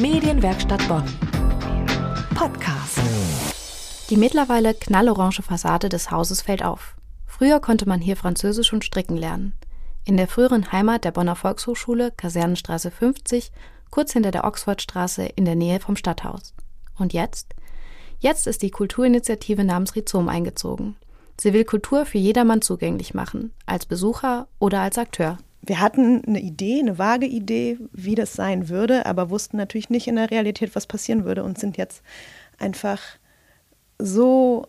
Medienwerkstatt Bonn. Podcast. Die mittlerweile knallorange Fassade des Hauses fällt auf. Früher konnte man hier Französisch und Stricken lernen. In der früheren Heimat der Bonner Volkshochschule, Kasernenstraße 50, kurz hinter der Oxfordstraße in der Nähe vom Stadthaus. Und jetzt? Jetzt ist die Kulturinitiative namens Rhizom eingezogen. Sie will Kultur für jedermann zugänglich machen, als Besucher oder als Akteur. Wir hatten eine Idee, eine vage Idee, wie das sein würde, aber wussten natürlich nicht in der Realität, was passieren würde und sind jetzt einfach so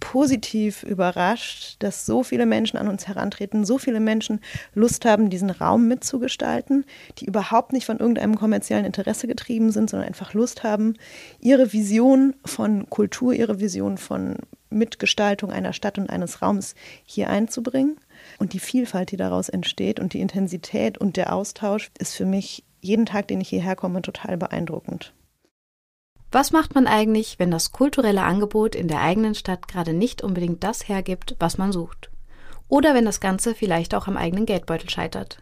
positiv überrascht, dass so viele Menschen an uns herantreten, so viele Menschen Lust haben, diesen Raum mitzugestalten, die überhaupt nicht von irgendeinem kommerziellen Interesse getrieben sind, sondern einfach Lust haben, ihre Vision von Kultur, ihre Vision von Mitgestaltung einer Stadt und eines Raums hier einzubringen. Und die Vielfalt, die daraus entsteht und die Intensität und der Austausch ist für mich jeden Tag, den ich hierher komme, total beeindruckend. Was macht man eigentlich, wenn das kulturelle Angebot in der eigenen Stadt gerade nicht unbedingt das hergibt, was man sucht? Oder wenn das Ganze vielleicht auch am eigenen Geldbeutel scheitert?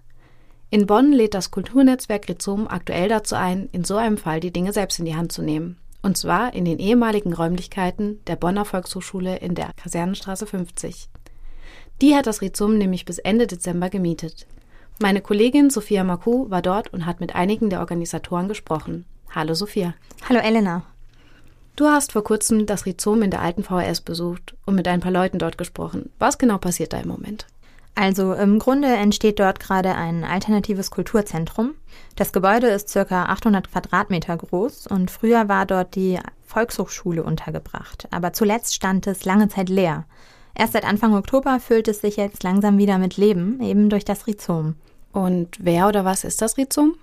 In Bonn lädt das Kulturnetzwerk Rhizom aktuell dazu ein, in so einem Fall die Dinge selbst in die Hand zu nehmen. Und zwar in den ehemaligen Räumlichkeiten der Bonner Volkshochschule in der Kasernenstraße 50. Die hat das Rhizom nämlich bis Ende Dezember gemietet. Meine Kollegin Sophia Maku war dort und hat mit einigen der Organisatoren gesprochen. Hallo Sophia. Hallo Elena. Du hast vor kurzem das Rhizom in der alten VHS besucht und mit ein paar Leuten dort gesprochen. Was genau passiert da im Moment? Also im Grunde entsteht dort gerade ein alternatives Kulturzentrum. Das Gebäude ist circa 800 Quadratmeter groß und früher war dort die Volkshochschule untergebracht. Aber zuletzt stand es lange Zeit leer. Erst seit Anfang Oktober füllt es sich jetzt langsam wieder mit Leben, eben durch das Rhizom. Und wer oder was ist das Rhizom?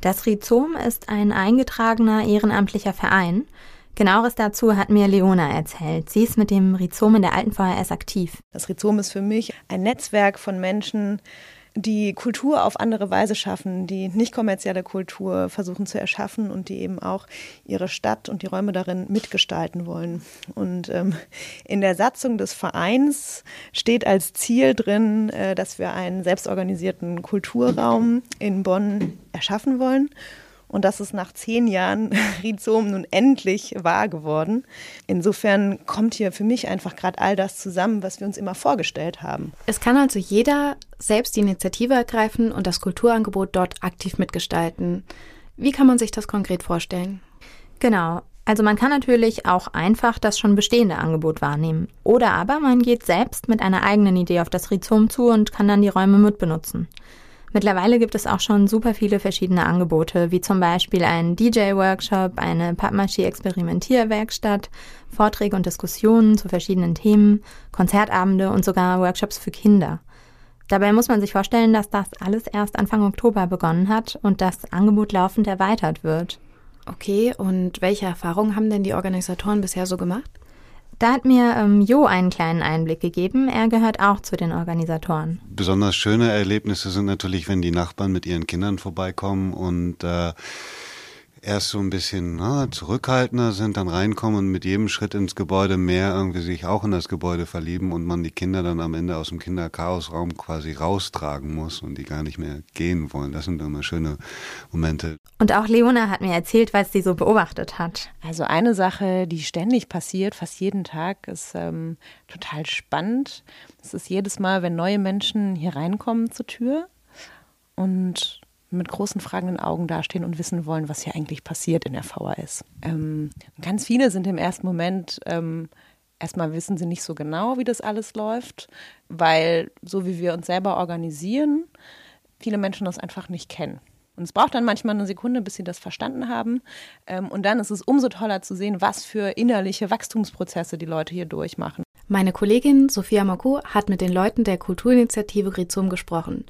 Das Rhizom ist ein eingetragener ehrenamtlicher Verein. Genaueres dazu hat mir Leona erzählt. Sie ist mit dem Rhizom in der alten VHS aktiv. Das Rhizom ist für mich ein Netzwerk von Menschen, die Kultur auf andere Weise schaffen, die nicht kommerzielle Kultur versuchen zu erschaffen und die eben auch ihre Stadt und die Räume darin mitgestalten wollen. Und ähm, in der Satzung des Vereins steht als Ziel drin, äh, dass wir einen selbstorganisierten Kulturraum in Bonn erschaffen wollen. Und das ist nach zehn Jahren Rhizom nun endlich wahr geworden. Insofern kommt hier für mich einfach gerade all das zusammen, was wir uns immer vorgestellt haben. Es kann also jeder selbst die Initiative ergreifen und das Kulturangebot dort aktiv mitgestalten. Wie kann man sich das konkret vorstellen? Genau. Also man kann natürlich auch einfach das schon bestehende Angebot wahrnehmen. Oder aber man geht selbst mit einer eigenen Idee auf das Rhizom zu und kann dann die Räume mitbenutzen. Mittlerweile gibt es auch schon super viele verschiedene Angebote, wie zum Beispiel einen DJ-Workshop, eine Pappmaché-Experimentierwerkstatt, Vorträge und Diskussionen zu verschiedenen Themen, Konzertabende und sogar Workshops für Kinder. Dabei muss man sich vorstellen, dass das alles erst Anfang Oktober begonnen hat und das Angebot laufend erweitert wird. Okay, und welche Erfahrungen haben denn die Organisatoren bisher so gemacht? Da hat mir ähm, Jo einen kleinen Einblick gegeben. Er gehört auch zu den Organisatoren. Besonders schöne Erlebnisse sind natürlich, wenn die Nachbarn mit ihren Kindern vorbeikommen und äh, erst so ein bisschen na, zurückhaltender sind, dann reinkommen und mit jedem Schritt ins Gebäude mehr irgendwie sich auch in das Gebäude verlieben und man die Kinder dann am Ende aus dem Kinderchaosraum quasi raustragen muss und die gar nicht mehr gehen wollen. Das sind immer schöne Momente. Und auch Leona hat mir erzählt, was sie so beobachtet hat. Also eine Sache, die ständig passiert, fast jeden Tag, ist ähm, total spannend. Es ist jedes Mal, wenn neue Menschen hier reinkommen zur Tür und mit großen fragenden Augen dastehen und wissen wollen, was hier eigentlich passiert in der VHS. Ähm, ganz viele sind im ersten Moment, ähm, erstmal wissen sie nicht so genau, wie das alles läuft, weil so wie wir uns selber organisieren, viele Menschen das einfach nicht kennen. Und es braucht dann manchmal eine Sekunde, bis sie das verstanden haben. Ähm, und dann ist es umso toller zu sehen, was für innerliche Wachstumsprozesse die Leute hier durchmachen. Meine Kollegin Sophia Maku hat mit den Leuten der Kulturinitiative Rizum gesprochen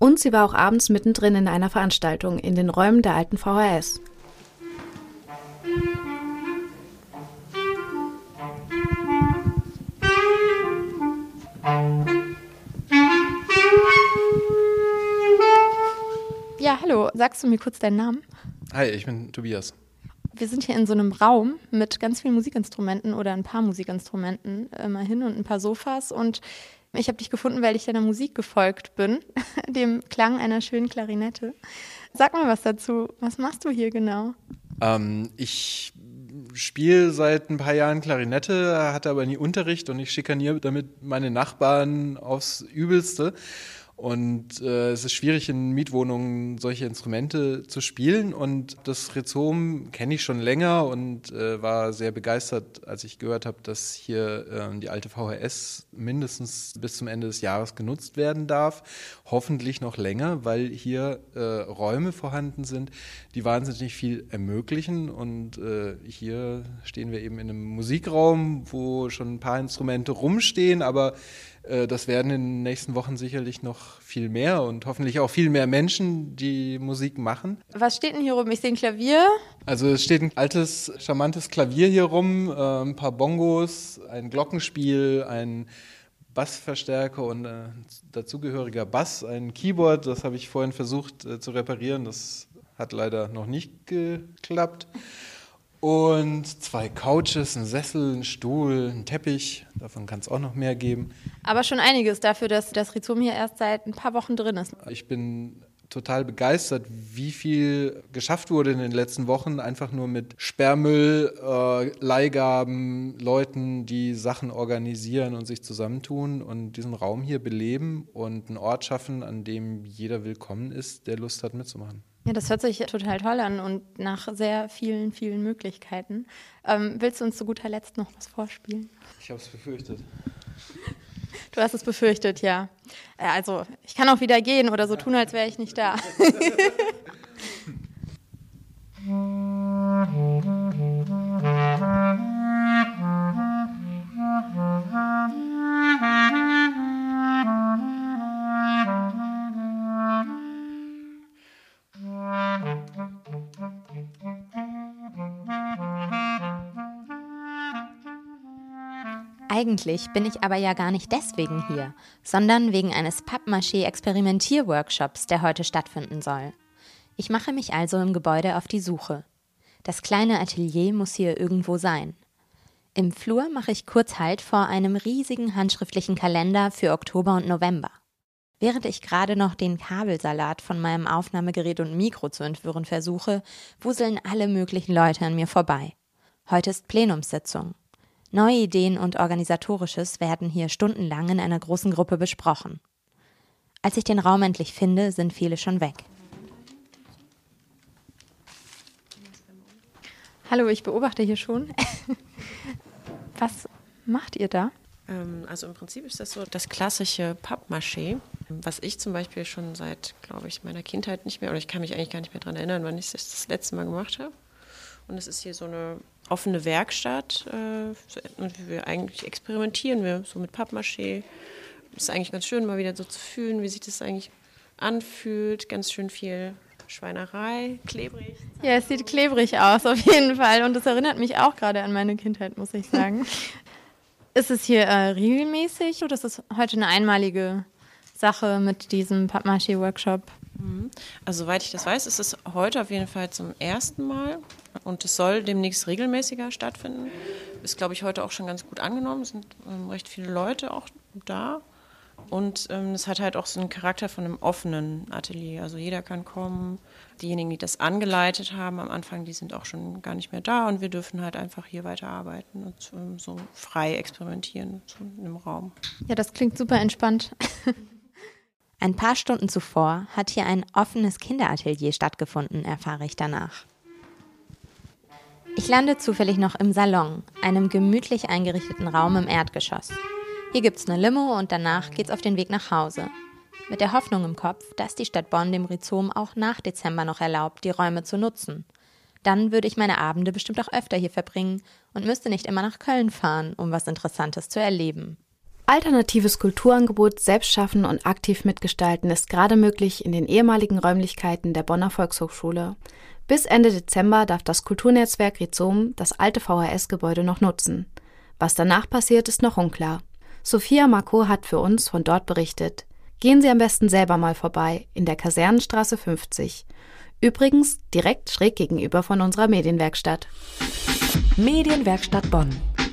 und sie war auch abends mittendrin in einer Veranstaltung in den Räumen der alten VHS. Ja, hallo, sagst du mir kurz deinen Namen? Hi, ich bin Tobias. Wir sind hier in so einem Raum mit ganz vielen Musikinstrumenten oder ein paar Musikinstrumenten immerhin und ein paar Sofas und ich habe dich gefunden, weil ich deiner Musik gefolgt bin, dem Klang einer schönen Klarinette. Sag mal was dazu. Was machst du hier genau? Ähm, ich spiele seit ein paar Jahren Klarinette, hatte aber nie Unterricht und ich schikaniere damit meine Nachbarn aufs Übelste. Und äh, es ist schwierig, in Mietwohnungen solche Instrumente zu spielen. Und das Rhizom kenne ich schon länger und äh, war sehr begeistert, als ich gehört habe, dass hier äh, die alte VHS mindestens bis zum Ende des Jahres genutzt werden darf. Hoffentlich noch länger, weil hier äh, Räume vorhanden sind, die wahnsinnig viel ermöglichen. Und äh, hier stehen wir eben in einem Musikraum, wo schon ein paar Instrumente rumstehen, aber das werden in den nächsten Wochen sicherlich noch viel mehr und hoffentlich auch viel mehr Menschen, die Musik machen. Was steht denn hier rum? Ich sehe ein Klavier. Also es steht ein altes, charmantes Klavier hier rum, äh, ein paar Bongos, ein Glockenspiel, ein Bassverstärker und ein äh, dazugehöriger Bass, ein Keyboard, das habe ich vorhin versucht zu reparieren, das hat leider noch nicht geklappt. Und zwei Couches, ein Sessel, ein Stuhl, ein Teppich. Davon kann es auch noch mehr geben. Aber schon einiges dafür, dass das Rhizom hier erst seit ein paar Wochen drin ist. Ich bin total begeistert, wie viel geschafft wurde in den letzten Wochen, einfach nur mit Sperrmüll, äh, Leihgaben, Leuten, die Sachen organisieren und sich zusammentun und diesen Raum hier beleben und einen Ort schaffen, an dem jeder willkommen ist, der Lust hat mitzumachen. Ja, das hört sich total toll an und nach sehr vielen, vielen Möglichkeiten. Ähm, willst du uns zu guter Letzt noch was vorspielen? Ich habe es befürchtet. Du hast es befürchtet, ja. Äh, also, ich kann auch wieder gehen oder so tun, als wäre ich nicht da. Eigentlich bin ich aber ja gar nicht deswegen hier, sondern wegen eines Pappmaché-Experimentierworkshops, der heute stattfinden soll. Ich mache mich also im Gebäude auf die Suche. Das kleine Atelier muss hier irgendwo sein. Im Flur mache ich kurz Halt vor einem riesigen handschriftlichen Kalender für Oktober und November. Während ich gerade noch den Kabelsalat von meinem Aufnahmegerät und Mikro zu entwirren versuche, wuseln alle möglichen Leute an mir vorbei. Heute ist Plenumssitzung. Neue Ideen und Organisatorisches werden hier stundenlang in einer großen Gruppe besprochen. Als ich den Raum endlich finde, sind viele schon weg. Hallo, ich beobachte hier schon. Was macht ihr da? Ähm, also im Prinzip ist das so das klassische Pappmaché, was ich zum Beispiel schon seit, glaube ich, meiner Kindheit nicht mehr, oder ich kann mich eigentlich gar nicht mehr daran erinnern, wann ich das das letzte Mal gemacht habe. Und es ist hier so eine offene Werkstatt äh, und wir eigentlich experimentieren wir so mit Pappmaché. Es ist eigentlich ganz schön, mal wieder so zu fühlen, wie sich das eigentlich anfühlt. Ganz schön viel Schweinerei, klebrig. Ja, es sieht klebrig aus, auf jeden Fall. Und das erinnert mich auch gerade an meine Kindheit, muss ich sagen. ist es hier äh, regelmäßig oder ist es heute eine einmalige Sache mit diesem Pappmaché-Workshop? Mhm. Also, soweit ich das weiß, ist es heute auf jeden Fall zum ersten Mal und es soll demnächst regelmäßiger stattfinden. Ist, glaube ich, heute auch schon ganz gut angenommen. Es sind ähm, recht viele Leute auch da. Und ähm, es hat halt auch so einen Charakter von einem offenen Atelier. Also jeder kann kommen. Diejenigen, die das angeleitet haben am Anfang, die sind auch schon gar nicht mehr da. Und wir dürfen halt einfach hier weiterarbeiten und ähm, so frei experimentieren so in einem Raum. Ja, das klingt super entspannt. Ein paar Stunden zuvor hat hier ein offenes Kinderatelier stattgefunden, erfahre ich danach. Ich lande zufällig noch im Salon, einem gemütlich eingerichteten Raum im Erdgeschoss. Hier gibt's eine Limo und danach geht's auf den Weg nach Hause. Mit der Hoffnung im Kopf, dass die Stadt Bonn dem Rhizom auch nach Dezember noch erlaubt, die Räume zu nutzen. Dann würde ich meine Abende bestimmt auch öfter hier verbringen und müsste nicht immer nach Köln fahren, um was Interessantes zu erleben. Alternatives Kulturangebot selbst schaffen und aktiv mitgestalten ist gerade möglich in den ehemaligen Räumlichkeiten der Bonner Volkshochschule. Bis Ende Dezember darf das Kulturnetzwerk Rhizom das alte VHS-Gebäude noch nutzen. Was danach passiert, ist noch unklar. Sophia Marco hat für uns von dort berichtet. Gehen Sie am besten selber mal vorbei, in der Kasernenstraße 50. Übrigens direkt schräg gegenüber von unserer Medienwerkstatt. Medienwerkstatt Bonn.